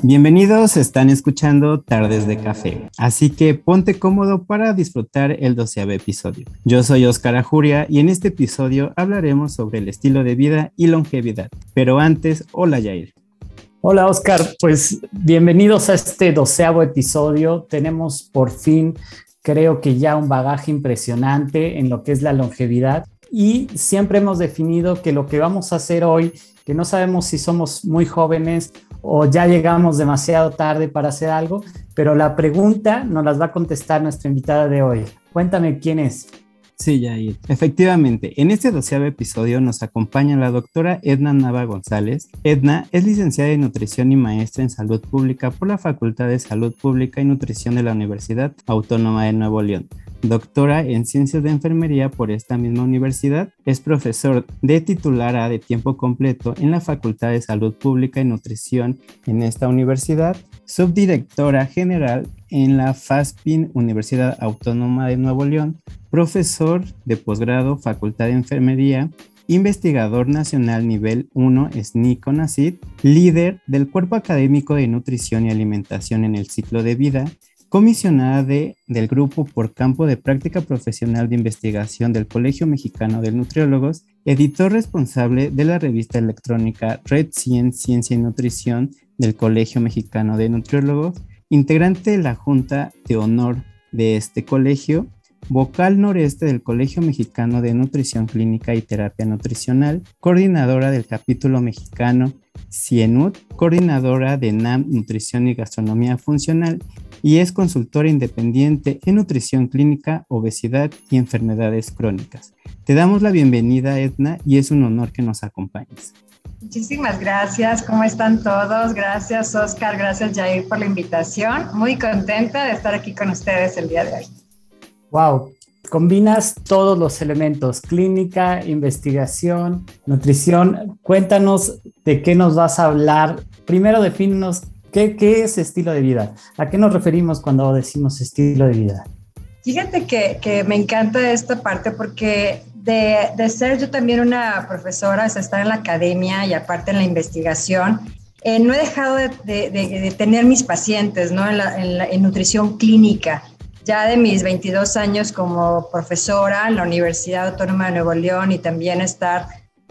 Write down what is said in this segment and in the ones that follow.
Bienvenidos, están escuchando Tardes de Café, así que ponte cómodo para disfrutar el doceavo episodio. Yo soy Oscar Ajuria y en este episodio hablaremos sobre el estilo de vida y longevidad. Pero antes, hola Jair. Hola Oscar, pues bienvenidos a este doceavo episodio. Tenemos por fin, creo que ya un bagaje impresionante en lo que es la longevidad y siempre hemos definido que lo que vamos a hacer hoy, que no sabemos si somos muy jóvenes o ya llegamos demasiado tarde para hacer algo, pero la pregunta nos las va a contestar nuestra invitada de hoy. Cuéntame quién es. Sí, Yair. Efectivamente, en este doceavo episodio nos acompaña la doctora Edna Nava González. Edna es licenciada en nutrición y maestra en salud pública por la Facultad de Salud Pública y Nutrición de la Universidad Autónoma de Nuevo León doctora en ciencias de enfermería por esta misma universidad, es profesor de titular de tiempo completo en la Facultad de Salud Pública y Nutrición en esta universidad, subdirectora general en la FASPIN Universidad Autónoma de Nuevo León, profesor de posgrado Facultad de Enfermería, investigador nacional nivel 1 SNI líder del Cuerpo Académico de Nutrición y Alimentación en el ciclo de vida, comisionada de, del Grupo por Campo de Práctica Profesional de Investigación del Colegio Mexicano de Nutriólogos, editor responsable de la revista electrónica Red Science Ciencia y Nutrición del Colegio Mexicano de Nutriólogos, integrante de la Junta de Honor de este colegio, vocal noreste del Colegio Mexicano de Nutrición Clínica y Terapia Nutricional, coordinadora del capítulo mexicano CIENUT, coordinadora de NAM Nutrición y Gastronomía Funcional y es consultora independiente en nutrición clínica, obesidad y enfermedades crónicas. Te damos la bienvenida, Edna, y es un honor que nos acompañes. Muchísimas gracias. ¿Cómo están todos? Gracias, Oscar. Gracias, Jair, por la invitación. Muy contenta de estar aquí con ustedes el día de hoy. Wow, combinas todos los elementos, clínica, investigación, nutrición. Cuéntanos de qué nos vas a hablar. Primero defínenos qué, qué es estilo de vida. ¿A qué nos referimos cuando decimos estilo de vida? Fíjate que, que me encanta esta parte porque de, de, ser yo también una profesora, sea, estar en la academia y aparte en la investigación, eh, no he dejado de, de, de, tener mis pacientes ¿no? en, la, en, la, en nutrición clínica ya de mis 22 años como profesora en la Universidad Autónoma de Nuevo León y también estar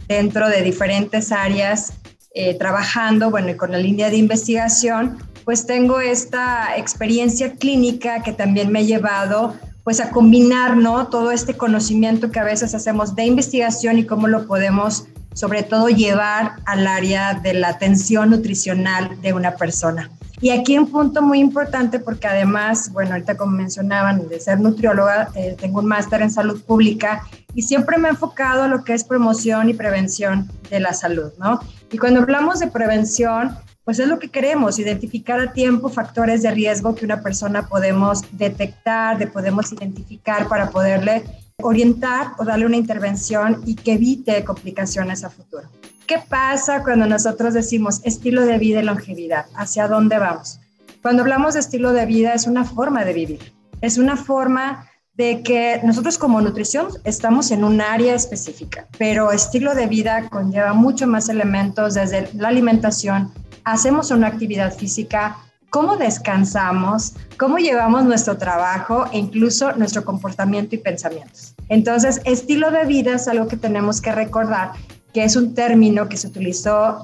dentro de diferentes áreas eh, trabajando, bueno, y con la línea de investigación, pues tengo esta experiencia clínica que también me ha llevado pues a combinar, ¿no? Todo este conocimiento que a veces hacemos de investigación y cómo lo podemos sobre todo llevar al área de la atención nutricional de una persona. Y aquí un punto muy importante porque además, bueno, ahorita como mencionaban, de ser nutrióloga, eh, tengo un máster en salud pública y siempre me he enfocado a lo que es promoción y prevención de la salud, ¿no? Y cuando hablamos de prevención, pues es lo que queremos, identificar a tiempo factores de riesgo que una persona podemos detectar, de podemos identificar para poderle orientar o darle una intervención y que evite complicaciones a futuro. ¿Qué pasa cuando nosotros decimos estilo de vida y longevidad? ¿Hacia dónde vamos? Cuando hablamos de estilo de vida es una forma de vivir, es una forma de que nosotros como nutrición estamos en un área específica, pero estilo de vida conlleva mucho más elementos desde la alimentación, hacemos una actividad física, cómo descansamos, cómo llevamos nuestro trabajo e incluso nuestro comportamiento y pensamientos. Entonces, estilo de vida es algo que tenemos que recordar que es un término que se utilizó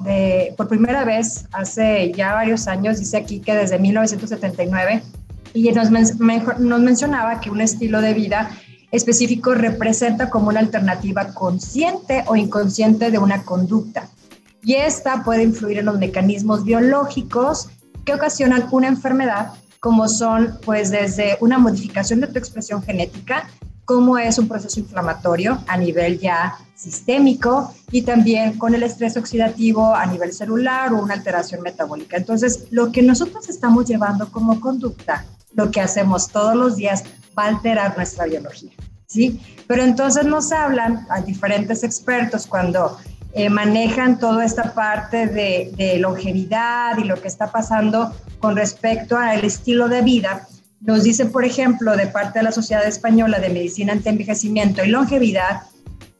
por primera vez hace ya varios años, dice aquí que desde 1979, y nos, nos mencionaba que un estilo de vida específico representa como una alternativa consciente o inconsciente de una conducta. Y esta puede influir en los mecanismos biológicos que ocasionan una enfermedad, como son pues desde una modificación de tu expresión genética, como es un proceso inflamatorio a nivel ya sistémico y también con el estrés oxidativo a nivel celular o una alteración metabólica. Entonces, lo que nosotros estamos llevando como conducta, lo que hacemos todos los días, va a alterar nuestra biología. ¿sí? Pero entonces nos hablan a diferentes expertos cuando eh, manejan toda esta parte de, de longevidad y lo que está pasando con respecto al estilo de vida, nos dice, por ejemplo, de parte de la Sociedad Española de Medicina ante Envejecimiento y Longevidad,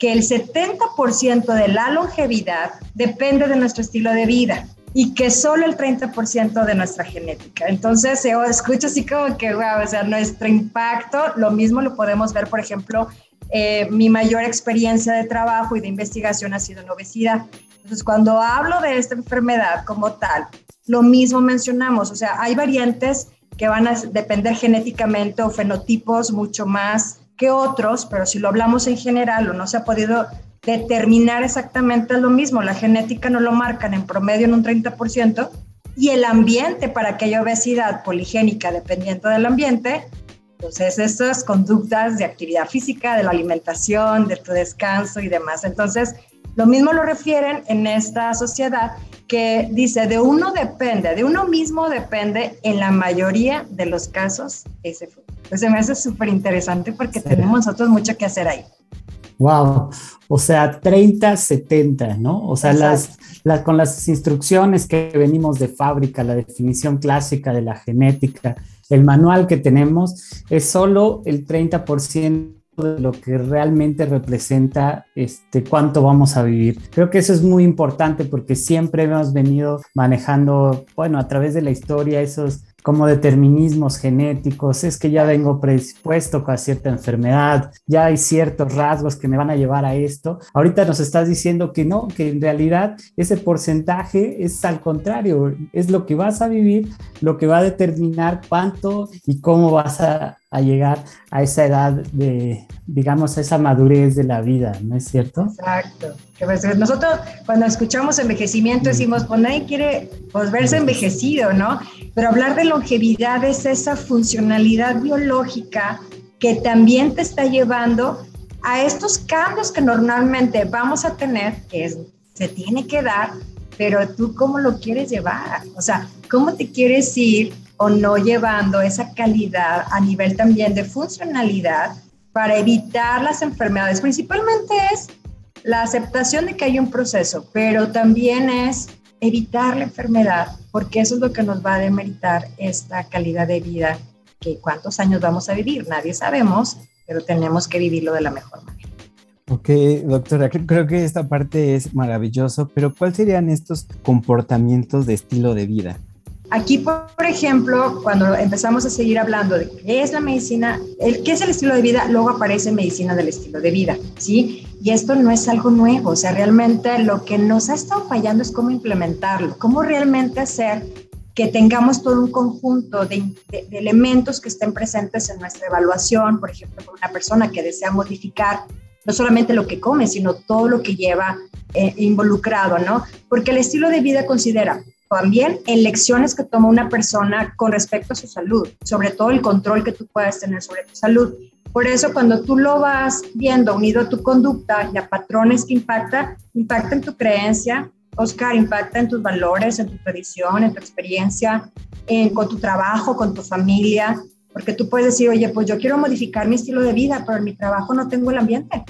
que el 70% de la longevidad depende de nuestro estilo de vida. y que solo el 30% de nuestra genética. Entonces, se escucha así como que, wow, o sea, nuestro impacto, lo mismo lo podemos ver, por ejemplo, eh, mi mayor experiencia de trabajo y de investigación ha sido en obesidad. Entonces, cuando hablo de esta enfermedad como tal, lo mismo mencionamos, o sea, hay variantes que van a depender genéticamente o fenotipos mucho más que otros, pero si lo hablamos en general o no se ha podido determinar exactamente lo mismo. La genética no lo marcan en promedio en un 30% y el ambiente para aquella obesidad poligénica, dependiendo del ambiente, entonces pues estas conductas de actividad física, de la alimentación, de tu descanso y demás. Entonces, lo mismo lo refieren en esta sociedad que dice, de uno depende, de uno mismo depende en la mayoría de los casos ese futuro. Entonces me hace súper interesante porque tenemos nosotros mucho que hacer ahí. Wow, o sea, 30, 70, ¿no? O sea, las, las, con las instrucciones que venimos de fábrica, la definición clásica de la genética, el manual que tenemos, es solo el 30% de lo que realmente representa este cuánto vamos a vivir. Creo que eso es muy importante porque siempre hemos venido manejando, bueno, a través de la historia esos como determinismos genéticos, es que ya vengo predispuesto a cierta enfermedad, ya hay ciertos rasgos que me van a llevar a esto. Ahorita nos estás diciendo que no, que en realidad ese porcentaje es al contrario, es lo que vas a vivir, lo que va a determinar cuánto y cómo vas a, a llegar a esa edad de, digamos, a esa madurez de la vida, ¿no es cierto? Exacto. Pues, nosotros cuando escuchamos envejecimiento decimos, pues nadie quiere pues, verse envejecido, ¿no? Pero hablar de longevidad es esa funcionalidad biológica que también te está llevando a estos cambios que normalmente vamos a tener, que es, se tiene que dar, pero tú cómo lo quieres llevar, o sea, cómo te quieres ir o no llevando esa calidad a nivel también de funcionalidad para evitar las enfermedades. Principalmente es la aceptación de que hay un proceso, pero también es evitar la enfermedad, porque eso es lo que nos va a demeritar esta calidad de vida, que cuántos años vamos a vivir, nadie sabemos, pero tenemos que vivirlo de la mejor manera. Ok, doctora, creo que esta parte es maravilloso, pero ¿cuáles serían estos comportamientos de estilo de vida? Aquí, por, ejemplo, cuando empezamos a seguir hablando de qué es la medicina, el qué es el estilo de vida, luego aparece medicina del estilo de vida, ¿sí? Y esto no es algo nuevo, o sea, realmente lo que nos ha estado fallando es cómo implementarlo, cómo realmente hacer que tengamos todo un conjunto de, elementos que estén presentes en nuestra evaluación, por ejemplo, por una persona que desea modificar no solamente lo que come, sino todo lo que lleva eh, involucrado, ¿no? Porque el estilo de vida considera también elecciones que toma una persona con respecto a su salud, sobre todo el control que tú puedas tener sobre tu salud. Por eso cuando tú lo vas viendo unido a tu conducta y a patrones que impacta, impacta en tu creencia, Oscar, impacta en tus valores, en tu tradición, en tu experiencia, en, con tu trabajo, con tu familia, porque tú puedes decir, oye, pues yo quiero modificar mi estilo de vida, pero en mi trabajo no tengo el ambiente.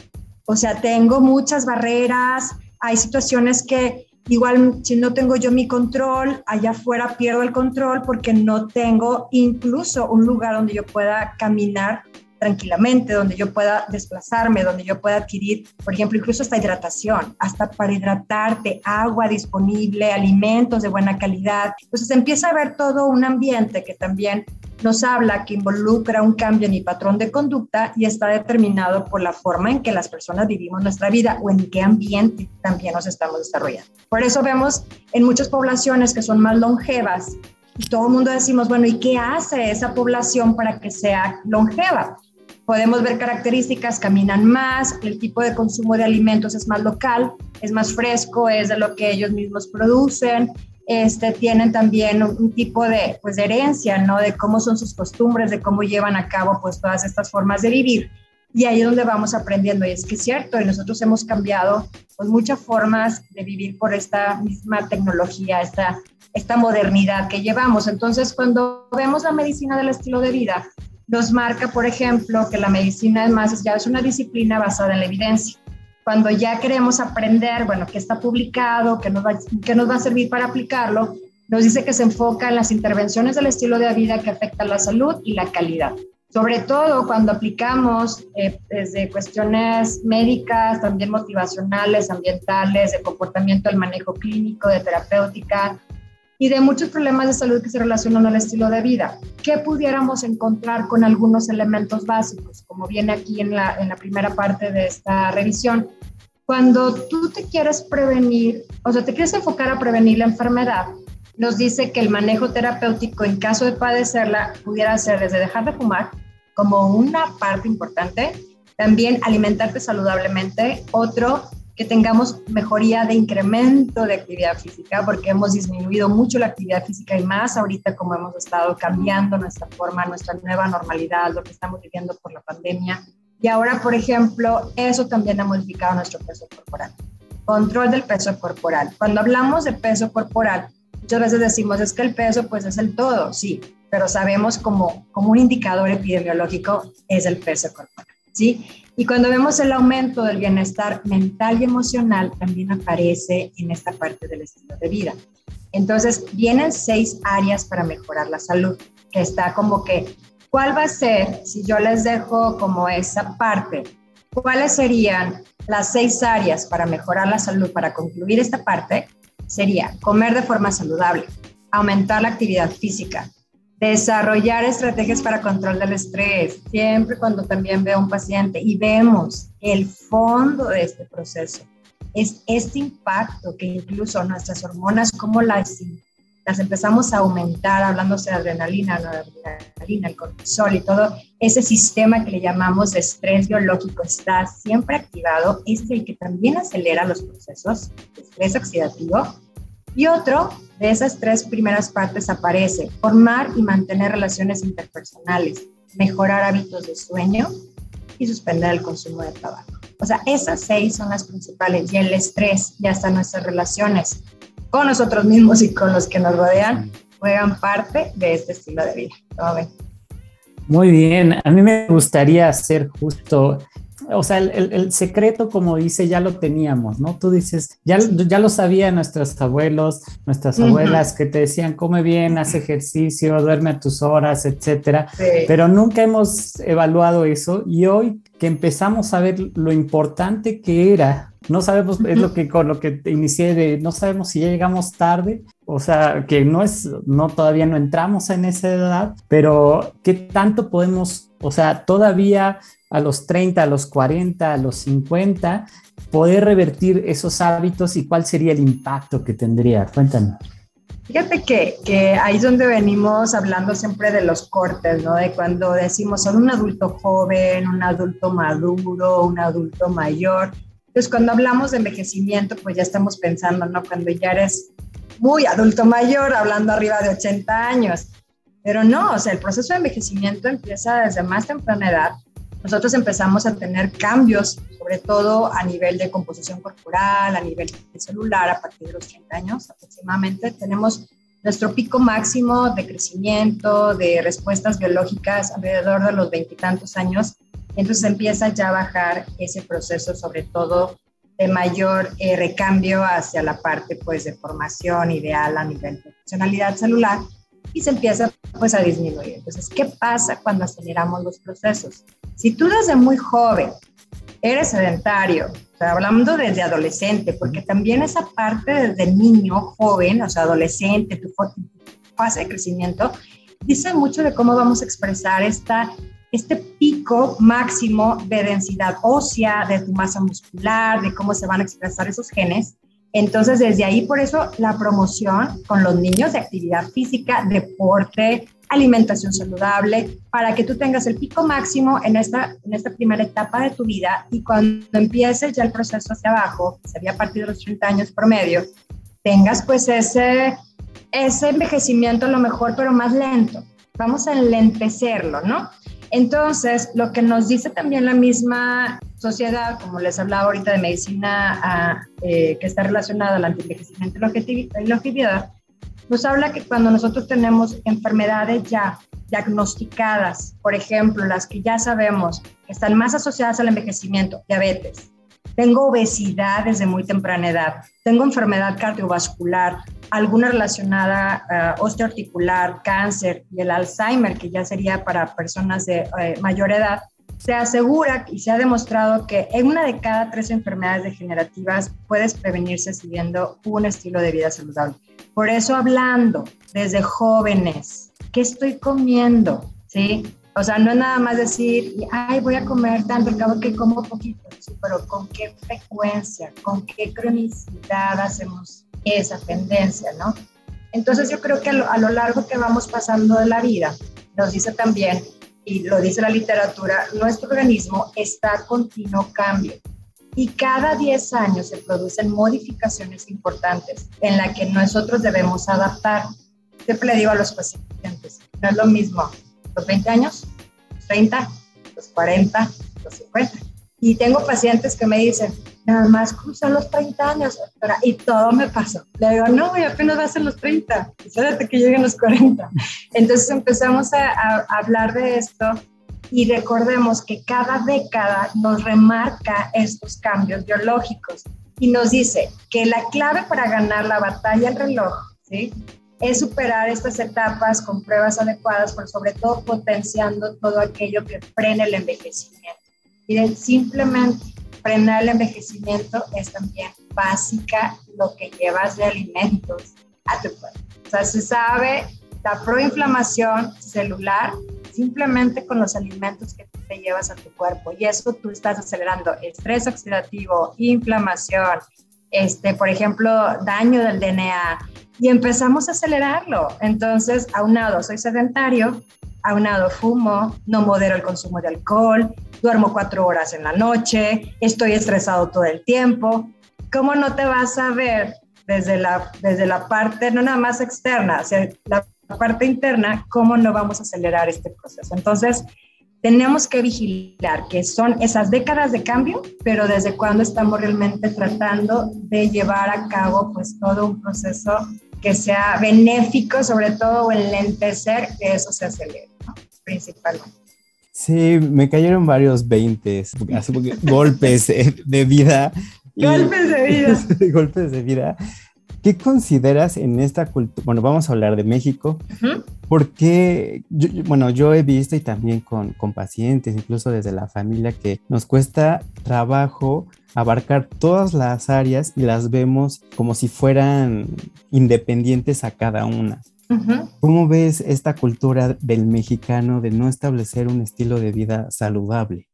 O sea, tengo muchas barreras, hay situaciones que Igual, si no tengo yo mi control, allá afuera pierdo el control porque no tengo incluso un lugar donde yo pueda caminar tranquilamente, donde yo pueda desplazarme, donde yo pueda adquirir, por ejemplo, incluso hasta hidratación, hasta para hidratarte, agua disponible, alimentos de buena calidad. Entonces empieza a ver todo un ambiente que también nos habla que involucra un cambio en mi patrón de conducta y está determinado por la forma en que las personas vivimos nuestra vida o en qué ambiente también nos estamos desarrollando. Por eso vemos en muchas poblaciones que son más longevas todo el mundo decimos, bueno, ¿y qué hace esa población para que sea longeva? Podemos ver características, caminan más, el tipo de consumo de alimentos es más local, es más fresco, es de lo que ellos mismos producen, este, tienen también un, tipo de, pues, herencia, ¿no? De cómo son sus costumbres, de cómo llevan a cabo pues todas estas formas de vivir. Y ahí es donde vamos aprendiendo. Y es que es cierto, y nosotros hemos cambiado pues, muchas formas de vivir por esta misma tecnología, esta, esta modernidad que llevamos. Entonces, cuando vemos la medicina del estilo de vida, nos marca, por ejemplo, que la medicina además ya es una disciplina basada en la evidencia cuando ya queremos aprender, bueno, qué está publicado, qué nos, va, qué nos va a servir para aplicarlo, nos dice que se enfoca en las intervenciones del estilo de vida que afectan la salud y la calidad. Sobre todo cuando aplicamos eh, desde cuestiones médicas, también motivacionales, ambientales, de comportamiento del manejo clínico, de terapéutica, y de muchos problemas de salud que se relacionan al estilo de vida. ¿Qué pudiéramos encontrar con algunos elementos básicos, como viene aquí en la, en la primera parte de esta revisión? Cuando tú te quieres prevenir, o sea, te quieres enfocar a prevenir la enfermedad, nos dice que el manejo terapéutico en caso de padecerla pudiera ser desde dejar de fumar como una parte importante, también alimentarte saludablemente, otro que tengamos mejoría de incremento de actividad física, porque hemos disminuido mucho la actividad física y más ahorita como hemos estado cambiando nuestra forma, nuestra nueva normalidad, lo que estamos viviendo por la pandemia. Y ahora, por ejemplo, eso también ha modificado nuestro peso corporal. Control del peso corporal. Cuando hablamos de peso corporal, muchas veces decimos es que el peso pues es el todo, sí, pero sabemos como, como un indicador epidemiológico es el peso corporal, ¿sí? Y cuando vemos el aumento del bienestar mental y emocional, también aparece en esta parte del estilo de vida. Entonces, vienen seis áreas para mejorar la salud, que está como que, ¿cuál va a ser, si yo les dejo como esa parte, cuáles serían las seis áreas para mejorar la salud, para concluir esta parte? Sería comer de forma saludable, aumentar la actividad física, desarrollar estrategias para control del estrés, siempre cuando también veo a un paciente y vemos el fondo de este proceso, es este impacto que incluso nuestras hormonas, como las, las empezamos a aumentar, hablándose de adrenalina, la adrenalina, el cortisol y todo, ese sistema que le llamamos estrés biológico está siempre activado, es el que también acelera los procesos de estrés oxidativo y otro de esas tres primeras partes aparece formar y mantener relaciones interpersonales, mejorar hábitos de sueño y suspender el consumo de tabaco. O sea, esas seis son las principales y el estrés y hasta nuestras relaciones con nosotros mismos y con los que nos rodean juegan parte de este estilo de vida. Muy bien, a mí me gustaría hacer justo o sea, el, secreto, como dice, ya lo teníamos, ¿no? Tú dices, ya, ya lo sabían nuestros abuelos, nuestras abuelas que te decían, come bien, haz ejercicio, duerme a tus horas, etcétera. Pero nunca hemos evaluado eso y hoy que empezamos a ver lo importante que era, no sabemos, es lo que con lo que inicié de, no sabemos si ya llegamos tarde, o sea, que no es, no todavía no entramos en esa edad, pero qué tanto podemos, o sea, todavía a los 30, a los 40, a los 50, poder revertir esos hábitos y cuál sería el impacto que tendría? Cuéntanos. Fíjate que, que, ahí es donde venimos hablando siempre de los cortes, ¿no? De cuando decimos son un adulto joven, un adulto maduro, un adulto mayor. Entonces, cuando hablamos de envejecimiento, pues ya estamos pensando, ¿no? Cuando ya eres muy adulto mayor, hablando arriba de 80 años. Pero no, o sea, el proceso de envejecimiento empieza desde más temprana edad nosotros empezamos a tener cambios, sobre todo a nivel de composición corporal, a nivel celular, a partir de los 30 años aproximadamente. Tenemos nuestro pico máximo de crecimiento, de respuestas biológicas alrededor de los veintitantos años. Entonces empieza ya a bajar ese proceso, sobre todo de mayor eh, recambio hacia la parte pues de formación ideal a nivel de funcionalidad celular y se empieza pues a disminuir. Entonces, ¿qué pasa cuando aceleramos los procesos? Si tú desde muy joven eres sedentario, hablando desde adolescente, porque también esa parte desde niño, joven, o sea, adolescente, tu fase de crecimiento, dice mucho de cómo vamos a expresar esta, este pico máximo de densidad ósea, de tu masa muscular, de cómo se van a expresar esos genes. Entonces, desde ahí, por eso, la promoción con los niños de actividad física, deporte, alimentación saludable, para que tú tengas el pico máximo en esta, en esta primera etapa de tu vida y cuando empieces ya el proceso hacia abajo, que sería a partir de los 30 años promedio, tengas pues ese, ese envejecimiento lo mejor, pero más lento. Vamos a enlentecerlo, ¿no? Entonces, lo que nos dice también la misma sociedad, como les hablaba ahorita de medicina eh, que está relacionada al antienvejecimiento y longevidad, nos habla que cuando nosotros tenemos enfermedades ya diagnosticadas, por ejemplo, las que ya sabemos que están más asociadas al envejecimiento, diabetes, tengo obesidad desde muy temprana edad, tengo enfermedad cardiovascular, alguna relacionada uh, osteoarticular, cáncer y el Alzheimer, que ya sería para personas de eh, mayor edad, se asegura y se ha demostrado que en una de cada tres enfermedades degenerativas puedes prevenirse siguiendo un estilo de vida saludable. Por eso hablando desde jóvenes, ¿qué estoy comiendo? ¿Sí? O sea, no nada más decir, ay, voy a comer tanto, al que como poquito, pero con qué frecuencia, con qué cronicidad hacemos esa tendencia, ¿no? Entonces yo creo que a lo, largo que vamos pasando de la vida, nos dice también, y lo dice la literatura, nuestro organismo está a continuo cambio. Y cada 10 años se producen modificaciones importantes en las que nosotros debemos adaptar. Siempre le digo a los pacientes, no es lo mismo los 20 años, los 30, los 40, los 50. Y tengo pacientes que me dicen, nada más cruzan los 30 años, y todo me pasó. Le digo, no, y apenas va a los 30, espérate que lleguen los 40. Entonces empezamos a, a hablar de esto y recordemos que cada década nos remarca estos cambios biológicos y nos dice que la clave para ganar la batalla al reloj ¿sí? Es superar estas etapas con pruebas adecuadas, pero sobre todo potenciando todo aquello que frene el envejecimiento. Miren, simplemente frenar el envejecimiento es también básica lo que llevas de alimentos a tu cuerpo. O sea, se sabe la proinflamación celular simplemente con los alimentos que te llevas a tu cuerpo y eso tú estás acelerando estrés oxidativo, inflamación, este, por ejemplo, daño del DNA, y empezamos a acelerarlo. Entonces, aunado, soy sedentario, aunado, fumo, no modero el consumo de alcohol, duermo cuatro horas en la noche, estoy estresado todo el tiempo. ¿Cómo no te vas a ver desde la, desde la parte, no nada más externa, hacia la parte interna, cómo no vamos a acelerar este proceso? Entonces, tenemos que vigilar que son esas décadas de cambio, pero desde cuando estamos realmente tratando de llevar a cabo pues todo un proceso que sea benéfico, sobre todo el lentecer que eso se acelere, ¿no? principalmente. Sí, me cayeron varios veintes, golpes de vida. Golpes de vida. golpes de vida ¿Qué consideras en esta cultura? Bueno, vamos a hablar de México, porque, bueno, yo he visto y también con, con pacientes, incluso desde la familia, que nos cuesta trabajo abarcar todas las áreas y las vemos como si fueran independientes a cada una. ¿Cómo ves esta cultura del mexicano de no establecer un estilo de vida saludable?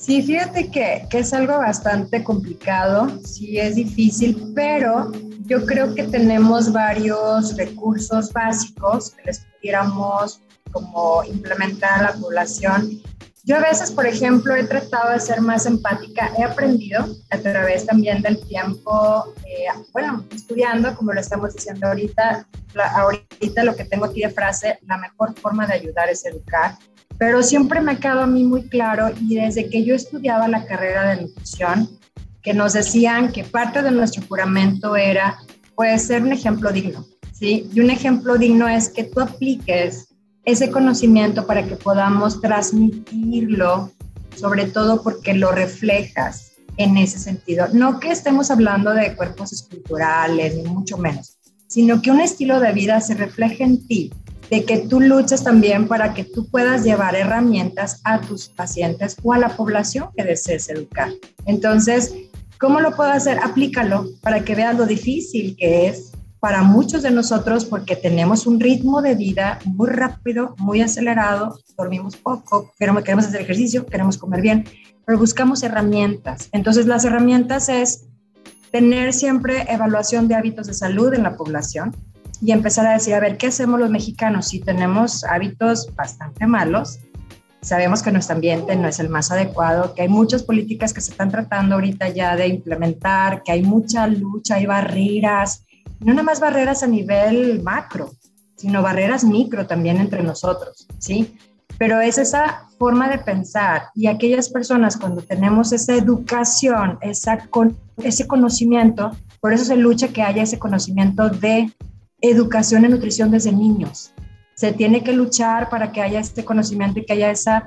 Sí, fíjate que, que, es algo bastante complicado, sí es difícil, pero yo creo que tenemos varios recursos básicos que les pudiéramos como implementar a la población. Yo a veces, por ejemplo, he tratado de ser más empática, he aprendido a través también del tiempo, eh, bueno, estudiando, como lo estamos diciendo ahorita, ahorita lo que tengo aquí de frase, la mejor forma de ayudar es educar pero siempre me quedado a mí muy claro y desde que yo estudiaba la carrera de nutrición, que nos decían que parte de nuestro juramento era, puede ser un ejemplo digno, ¿sí? Y un ejemplo digno es que tú apliques ese conocimiento para que podamos transmitirlo, sobre todo porque lo reflejas en ese sentido. No que estemos hablando de cuerpos esculturales, ni mucho menos, sino que un estilo de vida se refleje en ti de que tú luches también para que tú puedas llevar herramientas a tus pacientes o a la población que desees educar. Entonces, ¿cómo lo puedo hacer? Aplícalo para que veas lo difícil que es para muchos de nosotros porque tenemos un ritmo de vida muy rápido, muy acelerado, dormimos poco, queremos, queremos hacer ejercicio, queremos comer bien, pero buscamos herramientas. Entonces, las herramientas es tener siempre evaluación de hábitos de salud en la población, y empezar a decir, a ver, ¿qué hacemos los mexicanos si tenemos hábitos bastante malos? Sabemos que nuestro ambiente no es el más adecuado, que hay muchas políticas que se están tratando ahorita ya de implementar, que hay mucha lucha, hay barreras, no nada más barreras a nivel macro, sino barreras micro también entre nosotros, ¿sí? Pero es esa forma de pensar y aquellas personas cuando tenemos esa educación, esa ese conocimiento, por eso se lucha que haya ese conocimiento de educación en nutrición desde niños. Se tiene que luchar para que haya este conocimiento y que haya esa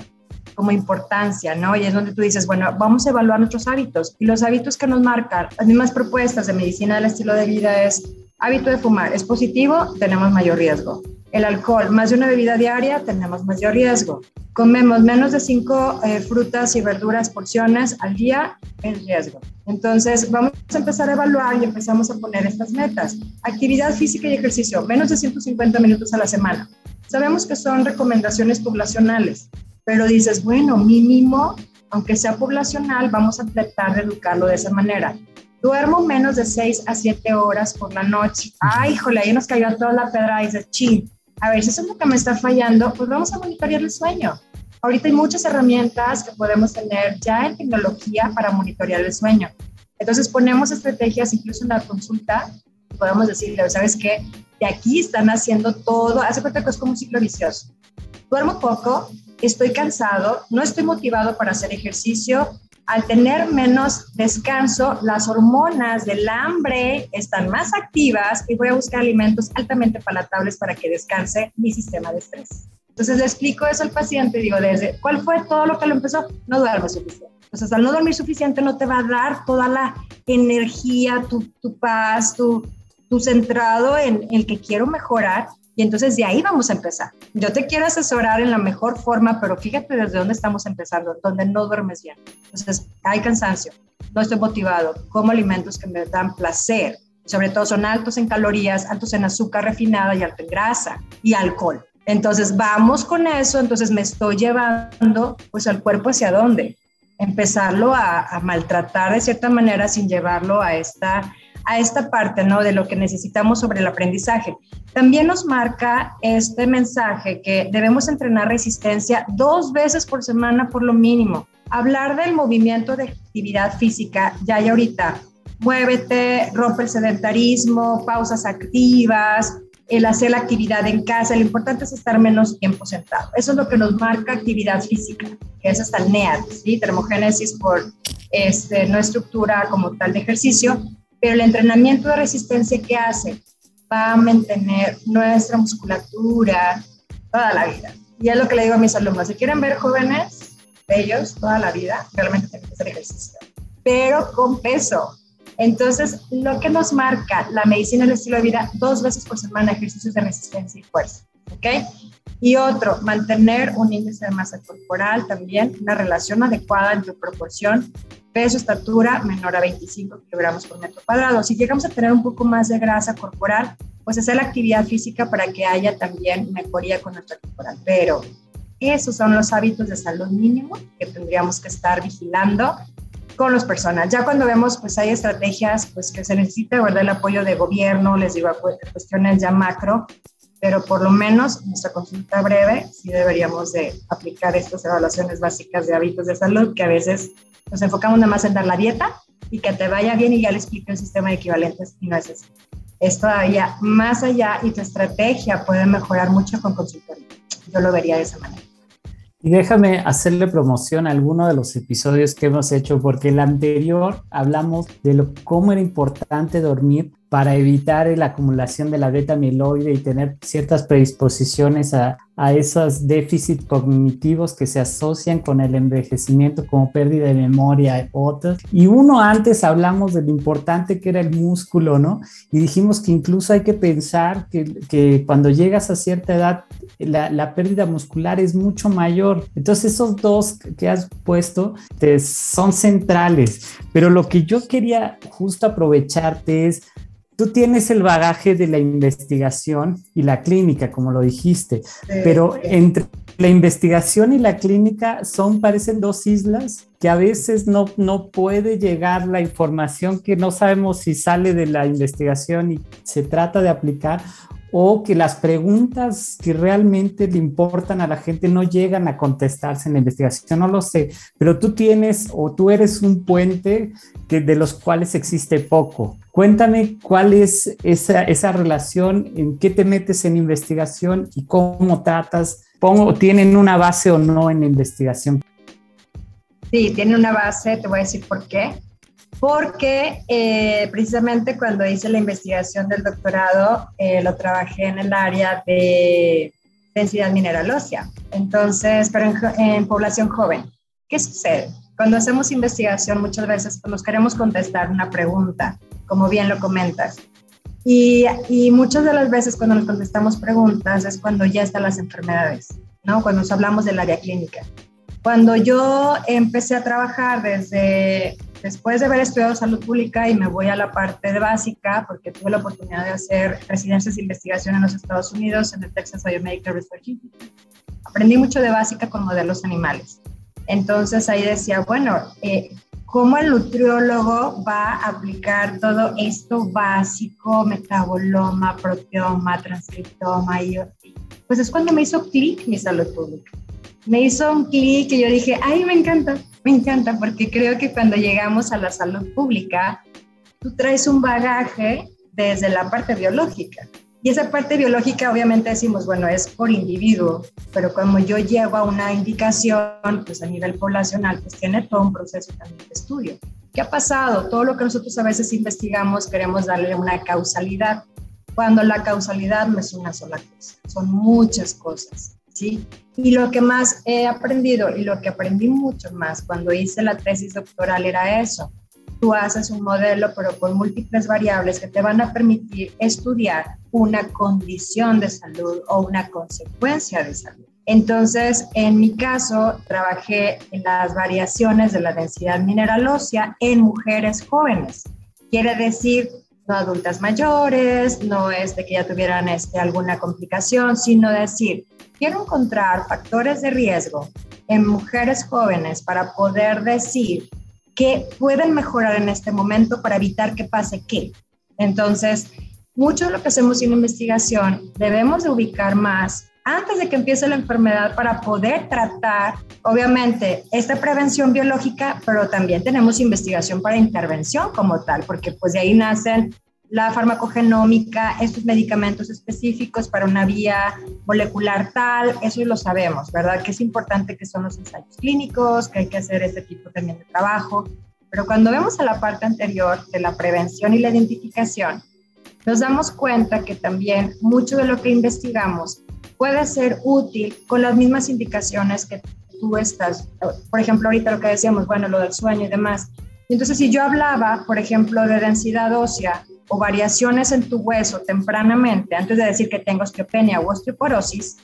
como importancia, ¿no? Y es donde tú dices, bueno, vamos a evaluar nuestros hábitos. Y los hábitos que nos marcan, las mismas propuestas de medicina del estilo de vida es hábito de fumar, es positivo, tenemos mayor riesgo. El alcohol, más de una bebida diaria, tenemos mayor riesgo. Comemos menos de cinco eh, frutas y verduras porciones al día, es riesgo. Entonces, vamos a empezar a evaluar y empezamos a poner estas metas. Actividad física y ejercicio, menos de 150 minutos a la semana. Sabemos que son recomendaciones poblacionales, pero dices, bueno, mínimo, aunque sea poblacional, vamos a tratar de educarlo de esa manera. Duermo menos de 6 a 7 horas por la noche. Ay, híjole, ahí nos cayó toda la pedra y dices, ching, a ver, si eso es lo que me está fallando, pues vamos a monitorear el sueño. Ahorita hay muchas herramientas que podemos tener ya en tecnología para monitorear el sueño. Entonces ponemos estrategias incluso en la consulta, podemos decirle, ¿sabes qué? De aquí están haciendo todo, hace cuenta que es como un ciclo vicioso. Duermo poco, estoy cansado, no estoy motivado para hacer ejercicio, al tener menos descanso, las hormonas del hambre están más activas y voy a buscar alimentos altamente palatables para que descanse mi sistema de estrés. Entonces le explico eso al paciente, digo, desde, ¿cuál fue todo lo que lo empezó? No duerme suficiente. Entonces al no dormir suficiente no te va a dar toda la energía, tu, tu paz, tu, tu centrado en el que quiero mejorar y entonces de ahí vamos a empezar. Yo te quiero asesorar en la mejor forma, pero fíjate desde dónde estamos empezando, donde no duermes bien. Entonces hay cansancio, no estoy motivado, como alimentos que me dan placer, sobre todo son altos en calorías, altos en azúcar refinada y alto en grasa y alcohol. Entonces vamos con eso, entonces me estoy llevando pues al cuerpo hacia dónde, empezarlo a, a maltratar de cierta manera sin llevarlo a esta a esta parte, ¿no? De lo que necesitamos sobre el aprendizaje. También nos marca este mensaje que debemos entrenar resistencia dos veces por semana por lo mínimo. Hablar del movimiento de actividad física, ya hay ahorita. Muévete, rompe el sedentarismo, pausas activas, el hacer la actividad en casa. Lo importante es estar menos tiempo sentado. Eso es lo que nos marca actividad física, que es hasta el NEAT, ¿sí? termogénesis por este, no estructura como tal de ejercicio, pero el entrenamiento de resistencia que hace va a mantener nuestra musculatura toda la vida. Y es lo que le digo a mis alumnos, si quieren ver jóvenes, bellos, toda la vida, realmente tienen que hacer ejercicio, pero con peso. Entonces, lo que nos marca la medicina del estilo de vida, dos veces por semana ejercicios de resistencia y fuerza, ¿ok? Y otro, mantener un índice de masa corporal también, una relación adecuada entre proporción peso, estatura menor a 25 kilogramos por metro cuadrado. Si llegamos a tener un poco más de grasa corporal, pues hacer la actividad física para que haya también mejoría con nuestra corporal. Pero esos son los hábitos de salud mínimo que tendríamos que estar vigilando con las personas. Ya cuando vemos, pues hay estrategias, pues que se necesita, ¿verdad? El apoyo de gobierno, les digo, cuestiones ya macro, pero por lo menos nuestra consulta breve sí deberíamos de aplicar estas evaluaciones básicas de hábitos de salud que a veces nos enfocamos nada más en dar la dieta y que te vaya bien y ya le explique el sistema de equivalentes y no es eso. Es todavía más allá y tu estrategia puede mejorar mucho con consultoría. Yo lo vería de esa manera. Y déjame hacerle promoción a alguno de los episodios que hemos hecho, porque el anterior hablamos de lo, cómo era importante dormir para evitar la acumulación de la beta amiloide y tener ciertas predisposiciones a, a esos déficits cognitivos que se asocian con el envejecimiento como pérdida de memoria y otros. Y uno antes hablamos de lo importante que era el músculo, ¿no? Y dijimos que incluso hay que pensar que, que cuando llegas a cierta edad la, la, pérdida muscular es mucho mayor. Entonces esos dos que has puesto te, son centrales. Pero lo que yo quería justo aprovecharte es tú tienes el bagaje de la investigación y la clínica, como lo dijiste, pero entre la investigación y la clínica son, parecen dos islas que a veces no, no puede llegar la información que no sabemos si sale de la investigación y se trata de aplicar o que las preguntas que realmente le importan a la gente no llegan a contestarse en la investigación, no lo sé, pero tú tienes o tú eres un puente que, de los cuales existe poco. Cuéntame cuál es esa, relación, en qué te metes en investigación y cómo tratas, pongo, tienen una base o no en la investigación. Sí, tiene una base, te voy a decir por qué porque eh, precisamente cuando hice la investigación del doctorado, eh, lo trabajé en el área de densidad mineral ósea, entonces, pero en, población joven. ¿Qué sucede? Cuando hacemos investigación muchas veces nos queremos contestar una pregunta, como bien lo comentas, y, y, muchas de las veces cuando nos contestamos preguntas es cuando ya están las enfermedades. ¿no? Cuando nos hablamos del área clínica. Cuando yo empecé a trabajar desde después de haber estudiado salud pública y me voy a la parte de básica, porque tuve la oportunidad de hacer residencias de investigación en los Estados Unidos, en el Texas Biomedical Research Institute, aprendí mucho de básica con modelos animales. Entonces ahí decía, bueno, eh, ¿cómo el nutriólogo va a aplicar todo esto básico, metaboloma, proteoma, transcriptoma? Y pues es cuando me hizo clic mi salud pública. Me hizo un clic y yo dije, ay, me encanta, me encanta, porque creo que cuando llegamos a la salud pública, tú traes un bagaje desde la parte biológica. Y esa parte biológica obviamente decimos, bueno, es por individuo, pero como yo llevo a una indicación, pues a nivel poblacional, pues tiene todo un proceso también de estudio. ¿Qué ha pasado? Todo lo que nosotros a veces investigamos queremos darle una causalidad, cuando la causalidad no es una sola cosa, son muchas cosas, ¿sí? Y lo que más he aprendido y lo que aprendí mucho más cuando hice la tesis doctoral era eso, tú haces un modelo, pero con múltiples variables que te van a permitir estudiar una condición de salud o una consecuencia de salud. Entonces, en mi caso, trabajé en las variaciones de la densidad mineral ósea en mujeres jóvenes. Quiere decir, no adultas mayores, no es de que ya tuvieran este, alguna complicación, sino decir, quiero encontrar factores de riesgo en mujeres jóvenes para poder decir que pueden mejorar en este momento para evitar que pase qué. Entonces, mucho de lo que hacemos en investigación debemos de ubicar más antes de que empiece la enfermedad para poder tratar, obviamente, esta prevención biológica, pero también tenemos investigación para intervención como tal, porque pues de ahí nacen la farmacogenómica, estos medicamentos específicos para una vía molecular tal, eso lo sabemos, ¿verdad? Que es importante que son los ensayos clínicos, que hay que hacer este tipo también de trabajo. Pero cuando vemos a la parte anterior de la prevención y la identificación, nos damos cuenta que también mucho de lo que investigamos puede ser útil con las mismas indicaciones que tú estás. Por ejemplo, ahorita lo que decíamos, bueno, lo del sueño y demás. Entonces, si yo hablaba, por ejemplo, de densidad ósea o variaciones en tu hueso tempranamente, antes de decir que tengo osteopenia o osteoporosis,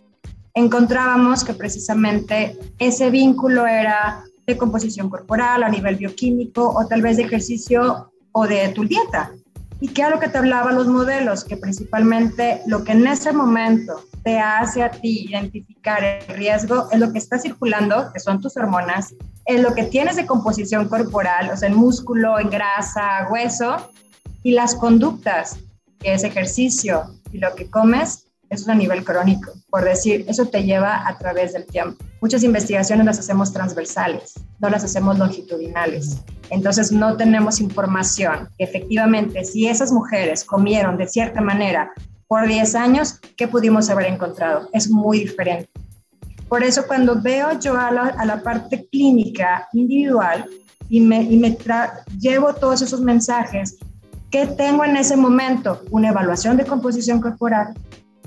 encontrábamos que precisamente ese vínculo era de composición corporal a nivel bioquímico o tal vez de ejercicio o de tu dieta. ¿Y qué era lo que te hablaba los modelos? Que principalmente lo que en ese momento te hace a ti identificar el riesgo es lo que está circulando, que son tus hormonas, es lo que tienes de composición corporal, o sea, en músculo, en grasa, hueso, y las conductas, que es ejercicio y lo que comes, eso es a nivel crónico. Por decir, eso te lleva a través del tiempo. Muchas investigaciones las hacemos transversales, no las hacemos longitudinales. Entonces no tenemos información que efectivamente si esas mujeres comieron de cierta manera por 10 años, ¿qué pudimos haber encontrado? Es muy diferente. Por eso cuando veo yo a la, a la parte clínica individual y me, y me llevo todos esos mensajes ¿Qué tengo en ese momento? Una evaluación de composición corporal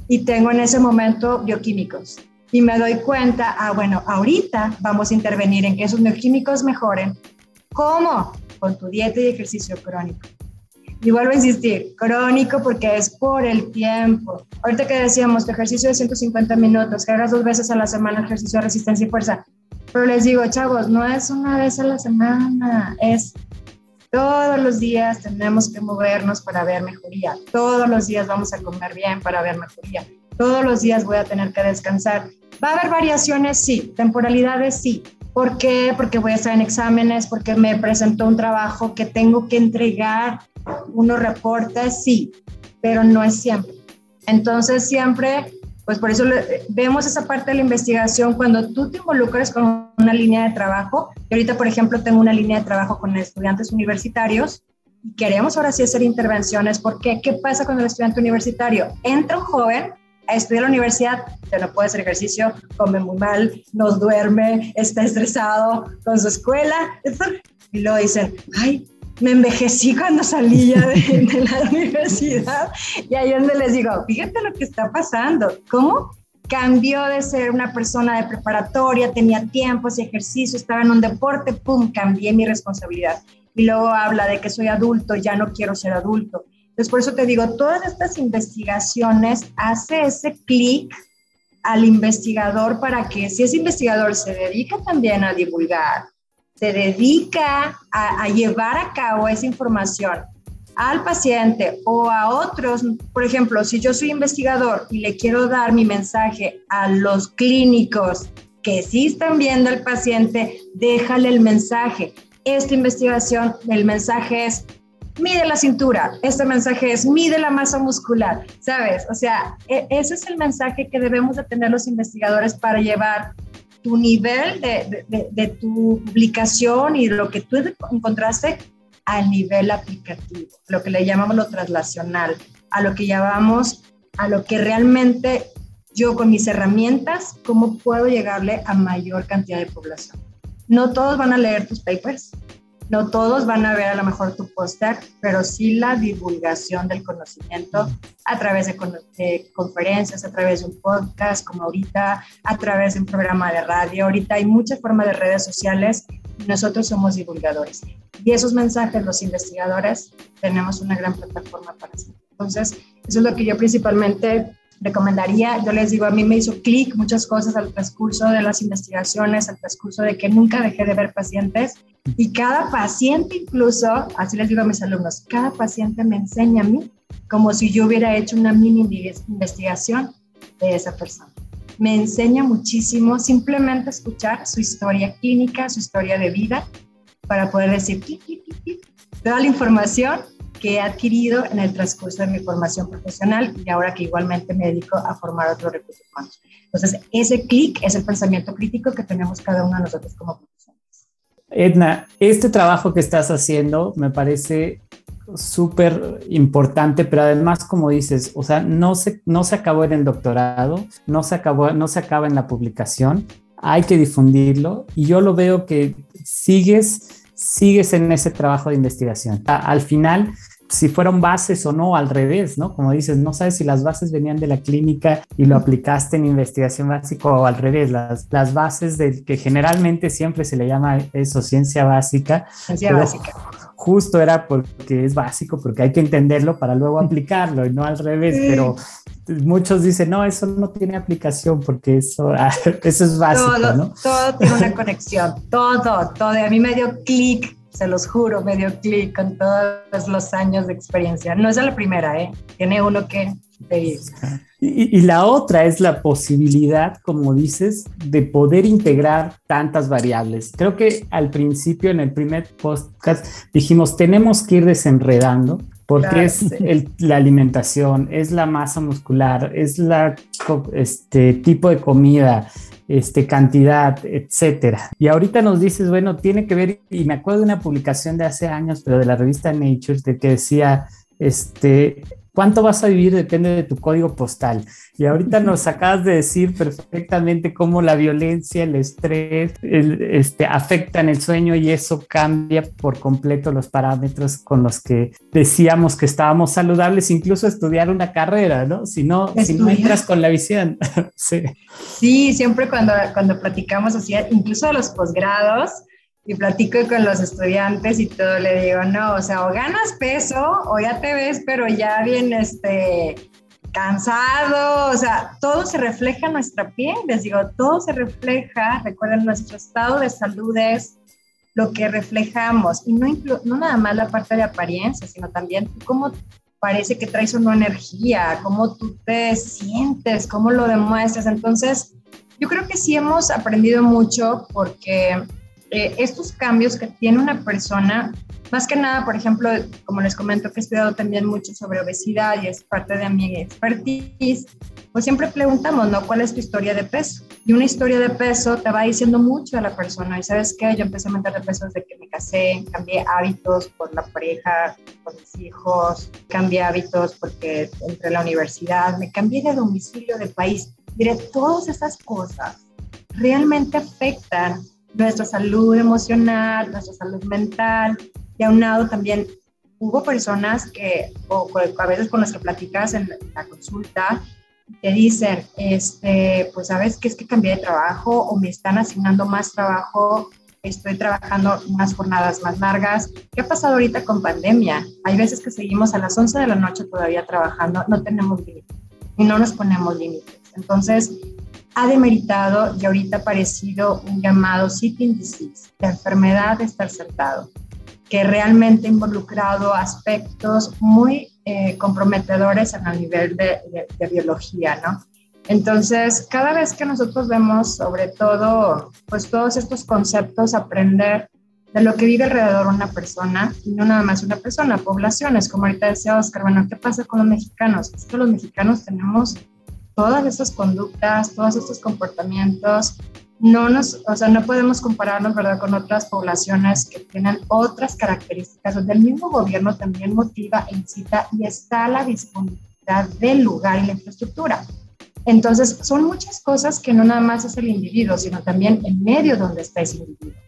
y tengo en ese momento bioquímicos. Y me doy cuenta, ah, bueno, ahorita vamos a intervenir en que esos bioquímicos mejoren. ¿Cómo? Con tu dieta y ejercicio crónico. Y vuelvo a insistir, crónico porque es por el tiempo. Ahorita que decíamos, tu ejercicio de 150 minutos, que hagas dos veces a la semana ejercicio de resistencia y fuerza. Pero les digo, chavos, no es una vez a la semana, es todos los días tenemos que movernos para ver mejoría. Todos los días vamos a comer bien para ver mejoría. Todos los días voy a tener que descansar. ¿Va a haber variaciones? Sí. ¿Temporalidades? Sí. ¿Por qué? Porque voy a estar en exámenes, porque me presentó un trabajo que tengo que entregar unos reportes, sí, pero no es siempre. Entonces siempre pues por eso vemos esa parte de la investigación cuando tú te involucras con una línea de trabajo. Y ahorita, por ejemplo, tengo una línea de trabajo con estudiantes universitarios y queremos ahora sí hacer intervenciones. porque qué? pasa con el estudiante universitario? Entra un joven a estudiar la universidad, ya no puede hacer ejercicio, come muy mal, no duerme, está estresado con su escuela. Y luego dicen, ay, me envejecí cuando salí ya de, la universidad y ahí donde les digo, fíjate lo que está pasando, ¿cómo? Cambió de ser una persona de preparatoria, tenía tiempos y ejercicio, estaba en un deporte, pum, cambié mi responsabilidad. Y luego habla de que soy adulto, ya no quiero ser adulto. Entonces, por eso te digo, todas estas investigaciones hace ese clic al investigador para que si es investigador se dedica también a divulgar, se dedica a, llevar a cabo esa información al paciente o a otros, por ejemplo, si yo soy investigador y le quiero dar mi mensaje a los clínicos que sí están viendo al paciente, déjale el mensaje. Esta investigación, el mensaje es mide la cintura, este mensaje es mide la masa muscular, ¿sabes? O sea, e, ese es el mensaje que debemos de tener los investigadores para llevar tu nivel de, de, tu publicación y lo que tú encontraste al nivel aplicativo, lo que le llamamos lo traslacional, a lo que llamamos, a lo que realmente yo con mis herramientas, cómo puedo llegarle a mayor cantidad de población. No todos van a leer tus papers, no todos van a ver a lo mejor tu póster, pero sí la divulgación del conocimiento a través de, conferencias, a través de un podcast como ahorita, a través de un programa de radio. Ahorita hay muchas formas de redes sociales nosotros somos divulgadores. Y esos mensajes, los investigadores, tenemos una gran plataforma para hacer. Entonces, eso es lo que yo principalmente recomendaría. Yo les digo, a mí me hizo clic muchas cosas al transcurso de las investigaciones, al transcurso de que nunca dejé de ver pacientes y cada paciente incluso, así les digo a mis alumnos, cada paciente me enseña a mí como si yo hubiera hecho una mini investigación de esa persona. Me enseña muchísimo simplemente escuchar su historia clínica, su historia de vida, para poder decir toda la información que he adquirido en el transcurso de mi formación profesional y ahora que igualmente me dedico a formar otros recursos humanos. Entonces, ese clic es el pensamiento crítico que tenemos cada uno de nosotros como profesionales. Edna, este trabajo que estás haciendo me parece súper importante, pero además, como dices, o sea, no se, no se acabó en el doctorado, no se, acabó, no se acaba en la publicación, hay que difundirlo y yo lo veo que sigues, sigues en ese trabajo de investigación. Al final, si fueron bases o no, al revés, ¿no? Como dices, no sabes si las bases venían de la clínica y lo aplicaste en investigación básica o al revés, las, las bases de que generalmente siempre se le llama eso, ciencia básica. Ciencia básica. Justo era porque es básico, porque hay que entenderlo para luego aplicarlo y no al revés, pero muchos dicen, no, eso no tiene aplicación porque eso, eso es básico, todo, ¿no? Todo tiene una conexión, todo, todo. A mí me dio clic se los juro, me dio clic con todos los años de experiencia. No es la primera, ¿eh? Tiene uno que pedir. Y, y, la otra es la posibilidad, como dices, de poder integrar tantas variables. Creo que al principio, en el primer podcast, dijimos, tenemos que ir desenredando porque es el, la alimentación, es la masa muscular, es la este tipo de comida, este, cantidad, etcétera. Y ahorita nos dices, bueno, tiene que ver, y me acuerdo de una publicación de hace años, pero de la revista Nature, de que decía, este, cuánto vas a vivir depende de tu código postal. Y ahorita nos acabas de decir perfectamente cómo la violencia, el estrés, este, afectan el sueño y eso cambia por completo los parámetros con los que decíamos que estábamos saludables, incluso estudiar una carrera, ¿no? Si no, si no entras con la visión. sí. sí, siempre cuando, cuando platicamos así, incluso de los posgrados, y platico con los estudiantes y todo, le digo, no, o sea, o ganas peso o ya te ves, pero ya bien, este, cansado, o sea, todo se refleja en nuestra piel, les digo, todo se refleja, recuerden, nuestro estado de salud es lo que reflejamos y no, no nada más la parte de apariencia, sino también cómo parece que traes una energía, cómo tú te sientes, cómo lo demuestras. Entonces, yo creo que sí hemos aprendido mucho porque eh, estos cambios que tiene una persona, más que nada, por ejemplo, como les comento que he estudiado también mucho sobre obesidad y es parte de mi expertise, pues siempre preguntamos, ¿no? ¿Cuál es tu historia de peso? Y una historia de peso te va diciendo mucho a la persona. Y sabes qué, yo empecé a aumentar de peso desde que me casé, cambié hábitos por la pareja, por mis hijos, cambié hábitos porque entré a la universidad, me cambié de domicilio, de país. Diré, todas esas cosas realmente afectan nuestra salud emocional, nuestra salud mental, y aunado también hubo personas que, o a veces con las que en la consulta, te dicen, este, pues sabes que es que cambié de trabajo o me están asignando más trabajo, estoy trabajando unas jornadas más largas. ¿Qué ha pasado ahorita con pandemia? Hay veces que seguimos a las 11 de la noche todavía trabajando, no tenemos límites y no nos ponemos límites. Entonces, ha demeritado y ahorita ha parecido un llamado sitting disease, la enfermedad de estar sentado, que realmente ha involucrado aspectos muy eh, comprometedores en el nivel de, de, biología, ¿no? Entonces, cada vez que nosotros vemos, sobre todo, pues todos estos conceptos, aprender de lo que vive alrededor una persona, y no nada más una persona, poblaciones, como ahorita decía Oscar, bueno, ¿qué pasa con los mexicanos? Es que los mexicanos tenemos todas esas conductas, todos estos comportamientos, no nos, o sea, no podemos compararnos, ¿verdad?, con otras poblaciones que tienen otras características, donde el mismo gobierno también motiva, incita y está a la disponibilidad del lugar y la infraestructura. Entonces, son muchas cosas que no nada más es el individuo, sino también el medio donde está ese individuo,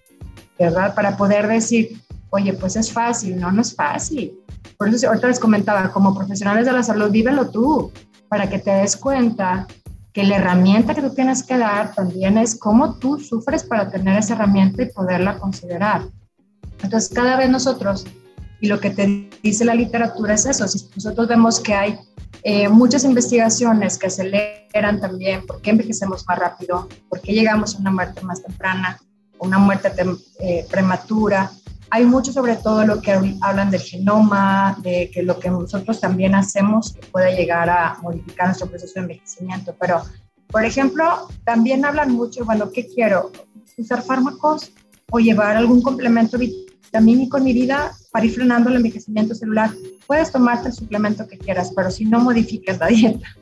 ¿verdad? Para poder decir, oye, pues es fácil, no, no es fácil. Por eso ahorita les comentaba, como profesionales de la salud, vívelo tú, para que te des cuenta que la herramienta que tú tienes que dar también es cómo tú sufres para tener esa herramienta y poderla considerar. Entonces, cada vez nosotros, y lo que te dice la literatura es eso, si nosotros vemos que hay eh, muchas investigaciones que aceleran también por qué envejecemos más rápido, por qué llegamos a una muerte más temprana, una muerte eh, prematura, hay mucho sobre todo lo que hablan del genoma, de que lo que nosotros también hacemos puede llegar a modificar nuestro proceso de envejecimiento. Pero, por ejemplo, también hablan mucho, bueno, ¿qué quiero? ¿Usar fármacos o llevar algún complemento vitamínico en mi vida para ir frenando el envejecimiento celular? Puedes tomarte el suplemento que quieras, pero si no modificas la dieta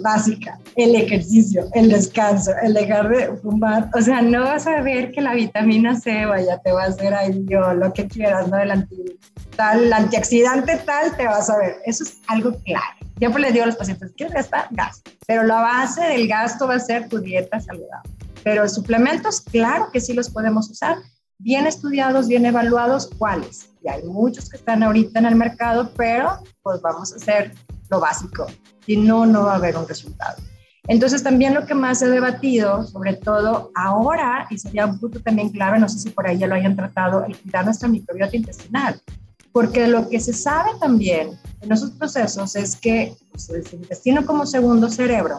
básica, el ejercicio, el descanso, el dejar de fumar. O sea, no vas a ver que la vitamina C, vaya, te va a hacer ahí yo, lo que quieras, ¿no? El, anti, tal, el antioxidante tal, te vas a ver. Eso es algo claro. Siempre les digo a los pacientes, ¿quieres gastar? Gasto. Pero la base del gasto va a ser tu dieta saludable. Pero suplementos, claro que sí los podemos usar. Bien estudiados, bien evaluados, ¿cuáles? Y hay muchos que están ahorita en el mercado, pero pues vamos a hacer lo básico. Si no, no va a haber un resultado. Entonces, también lo que más he debatido, sobre todo ahora, y sería un punto también clave, no sé si por ahí ya lo hayan tratado, el cuidar nuestra microbiota intestinal. Porque lo que se sabe también en esos procesos es que pues, el intestino como segundo cerebro,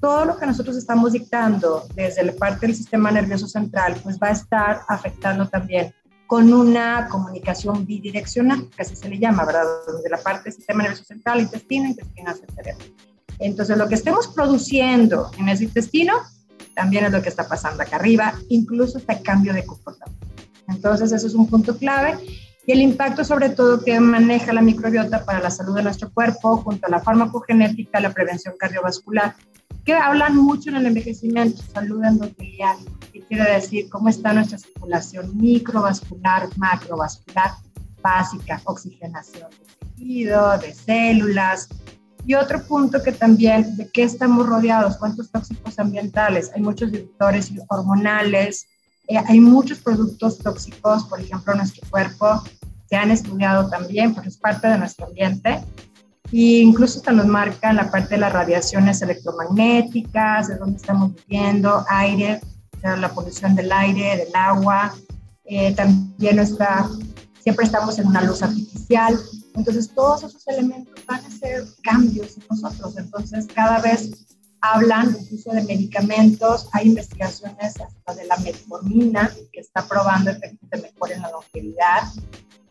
todo lo que nosotros estamos dictando desde la parte del sistema nervioso central, pues va a estar afectando también con una comunicación bidireccional, que se le llama, ¿verdad? De la parte del sistema nervioso central, intestino, intestino hacia el cerebro. Entonces, lo que estemos produciendo en ese intestino también es lo que está pasando acá arriba, incluso hasta cambio de comportamiento. Entonces, eso es un punto clave. Y el impacto sobre todo que maneja la microbiota para la salud de nuestro cuerpo, junto a la farmacogenética, la prevención cardiovascular, que hablan mucho en el envejecimiento, salud endotelial, que quiere decir cómo está nuestra circulación microvascular, macrovascular, básica, oxigenación de tejido, de células. Y otro punto que también, ¿de qué estamos rodeados? ¿Cuántos tóxicos ambientales? Hay muchos disruptores hormonales, eh, hay muchos productos tóxicos, por ejemplo, nuestro cuerpo, se han estudiado también, porque es parte de nuestro ambiente y incluso hasta nos marca la parte de las radiaciones electromagnéticas, de dónde estamos viviendo, aire, la polución del aire, del agua, eh, también está, siempre estamos en una luz artificial, entonces todos esos elementos van a hacer cambios en nosotros, entonces cada vez hablan incluso de medicamentos, hay investigaciones hasta de la metformina que está probando efectos de mejora en la longevidad.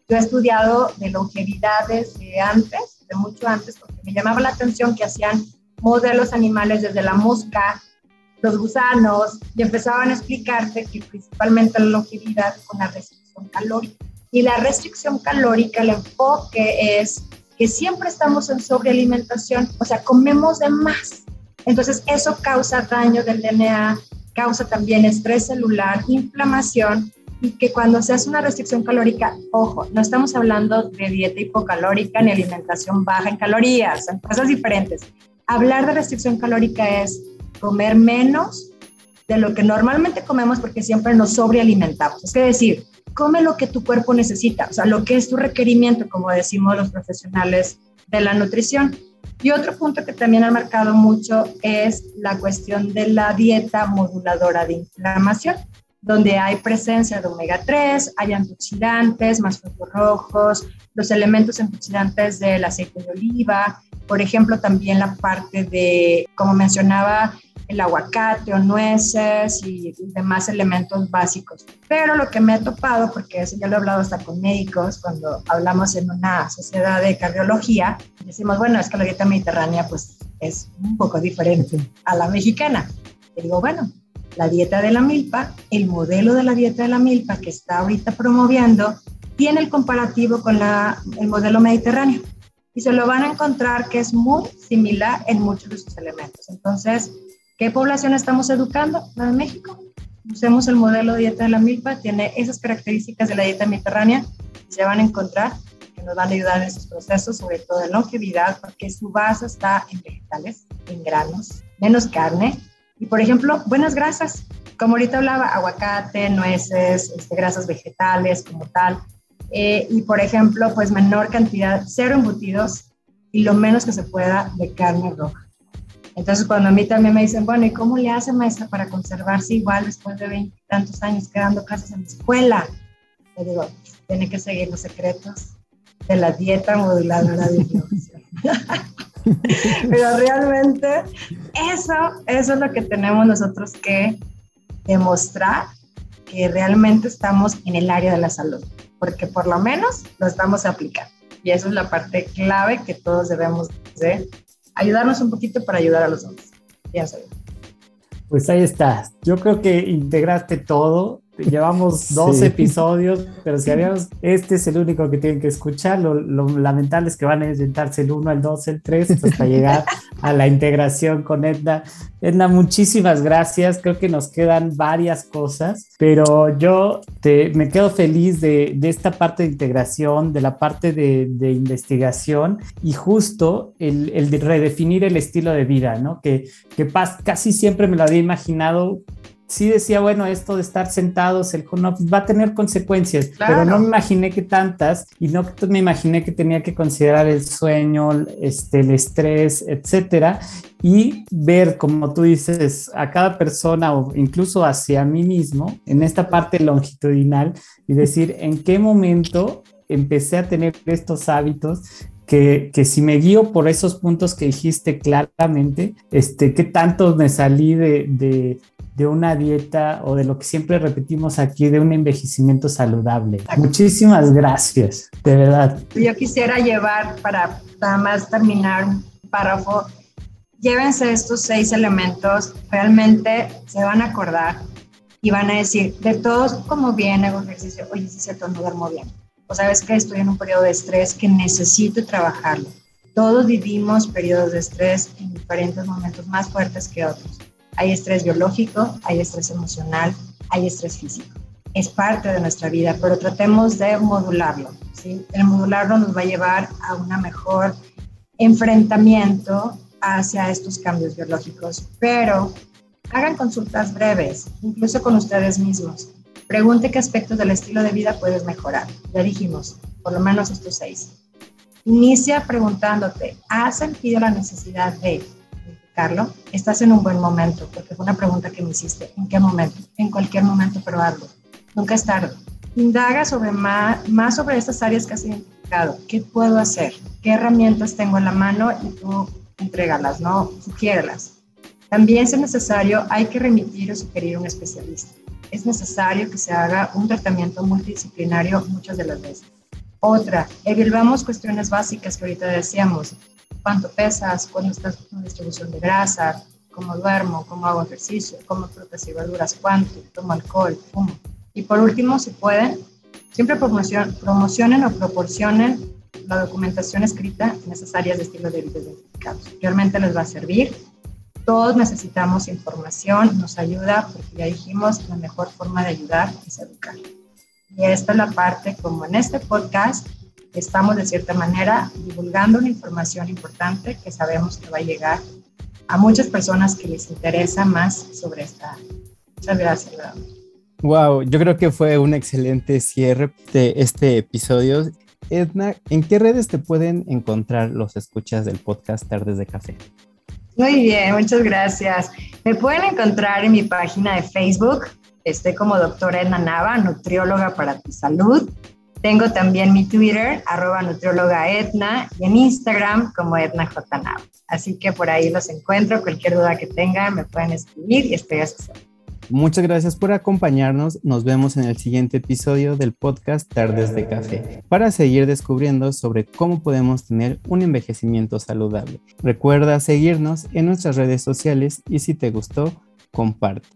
Yo he estudiado de longevidades de antes de mucho antes, porque me llamaba la atención que hacían modelos animales desde la mosca, los gusanos, y empezaban a explicarte que principalmente la longevidad con la restricción calórica. Y la restricción calórica, el enfoque es que siempre estamos en sobrealimentación, o sea, comemos de más. Entonces, eso causa daño del DNA, causa también estrés celular, inflamación y que cuando se hace una restricción calórica, ojo, no estamos hablando de dieta hipocalórica ni alimentación baja en calorías, son cosas diferentes. Hablar de restricción calórica es comer menos de lo que normalmente comemos porque siempre nos sobrealimentamos. Es decir, come lo que tu cuerpo necesita, o sea, lo que es tu requerimiento, como decimos los profesionales de la nutrición. Y otro punto que también ha marcado mucho es la cuestión de la dieta moduladora de inflamación donde hay presencia de omega 3, hay antioxidantes, más frutos rojos, los elementos antioxidantes del aceite de oliva, por ejemplo, también la parte de, como mencionaba, el aguacate o nueces y demás elementos básicos. Pero lo que me he topado, porque eso ya lo he hablado hasta con médicos, cuando hablamos en una sociedad de cardiología, decimos, bueno, es que la dieta mediterránea pues es un poco diferente a la mexicana. Y digo, bueno, la dieta de la milpa, el modelo de la dieta de la milpa que está ahorita promoviendo, tiene el comparativo con el modelo mediterráneo y se lo van a encontrar que es muy similar en muchos de sus elementos. Entonces, ¿qué población estamos educando? La de México. Usemos el modelo de dieta de la milpa, tiene esas características de la dieta mediterránea y se van a encontrar que nos van a ayudar en esos procesos, sobre todo en longevidad, porque su base está en vegetales, en granos, menos carne y, por ejemplo, buenas grasas. Como ahorita hablaba, aguacate, nueces, este, grasas vegetales como tal, eh, y por ejemplo, pues menor cantidad, cero embutidos y lo menos que se pueda de carne roja. Entonces, cuando a mí también me dicen, bueno, ¿y cómo le hace maestra para conservarse igual después de veintitantos años quedando clases en la escuela? Le digo, tiene que seguir los secretos de la dieta moduladora de innovación. Pero realmente eso, eso es lo que tenemos nosotros que demostrar que realmente estamos en el área de la salud porque por lo menos lo estamos aplicando. Y eso es la parte clave que todos debemos de ayudarnos un poquito para ayudar a los demás. Ya sabes. Pues ahí está. Yo creo que integraste todo Llevamos dos episodios, pero si habíamos, este es el único que tienen que escuchar. Lo, lamentable es que van a intentarse el 1, el 2, el 3 hasta llegar a la integración con Edna. Edna, muchísimas gracias. Creo que nos quedan varias cosas, pero yo te, me quedo feliz de, de, esta parte de integración, de la parte de, de investigación y justo el, el, de redefinir el estilo de vida, ¿no? Que, que casi siempre me lo había imaginado sí decía, bueno, esto de estar sentados, el va a tener consecuencias, pero no me imaginé que tantas y no me imaginé que tenía que considerar el sueño, este, el estrés, etcétera, y ver, como tú dices, a cada persona o incluso hacia mí mismo en esta parte longitudinal y decir en qué momento empecé a tener estos hábitos que, que, si me guío por esos puntos que dijiste claramente, este, qué tanto me salí de, de, de una dieta o de lo que siempre repetimos aquí, de un envejecimiento saludable. Muchísimas gracias, de verdad. Yo quisiera llevar, para nada más terminar un párrafo, llévense estos seis elementos, realmente se van a acordar y van a decir, de todos, como bien hago ejercicio, oye, si cierto, no duermo bien. O sabes que estoy en un periodo de estrés que necesito trabajarlo. Todos vivimos periodos de estrés en diferentes momentos más fuertes que otros. Hay estrés biológico, hay estrés emocional, hay estrés físico. Es parte de nuestra vida, pero tratemos de modularlo. ¿sí? El modularlo nos va a llevar a un mejor enfrentamiento hacia estos cambios biológicos, pero hagan consultas breves, incluso con ustedes mismos. Pregunte qué aspectos del estilo de vida puedes mejorar. Ya dijimos, por lo menos estos seis. Inicia preguntándote, ¿has sentido la necesidad de Carlos, estás en un buen momento, porque fue una pregunta que me hiciste. ¿En qué momento? En cualquier momento, pero algo. Nunca es tarde. Indaga sobre más, más sobre estas áreas que has identificado. ¿Qué puedo hacer? ¿Qué herramientas tengo en la mano? Y tú entrégalas, ¿no? Sugiérelas. También, si es necesario, hay que remitir o sugerir a un especialista. Es necesario que se haga un tratamiento multidisciplinario muchas de las veces. Otra, evaluamos cuestiones básicas que ahorita decíamos cuánto pesas, cuándo estás con distribución de grasa, cómo duermo, cómo hago ejercicio, cómo frutas y verduras, cuánto, tomo alcohol, fumo. Y por último, si pueden, siempre promocionen o proporcionen la documentación escrita áreas de estilo de vida identificados. Realmente les va a servir. Todos necesitamos información, nos ayuda, porque ya dijimos, la mejor forma de ayudar es educar. Y esta es la parte, como en este podcast, estamos de cierta manera divulgando una información importante que sabemos que va a llegar a muchas personas que les interesa más sobre esta área. Muchas gracias. Wow, yo creo que fue un excelente cierre de este episodio. Edna, ¿en qué redes te pueden encontrar los escuchas del podcast Tardes de Café? Muy bien, muchas gracias. Me pueden encontrar en mi página de Facebook. Estoy como doctora Edna Nava, nutrióloga para tu salud. Tengo también mi Twitter, arroba nutrióloga Etna, y en Instagram como Etna Así que por ahí los encuentro. Cualquier duda que tengan me pueden escribir y estoy a su Muchas gracias por acompañarnos. Nos vemos en el siguiente episodio del podcast Tardes de Café para seguir descubriendo sobre cómo podemos tener un envejecimiento saludable. Recuerda seguirnos en nuestras redes sociales y si te gustó, comparte.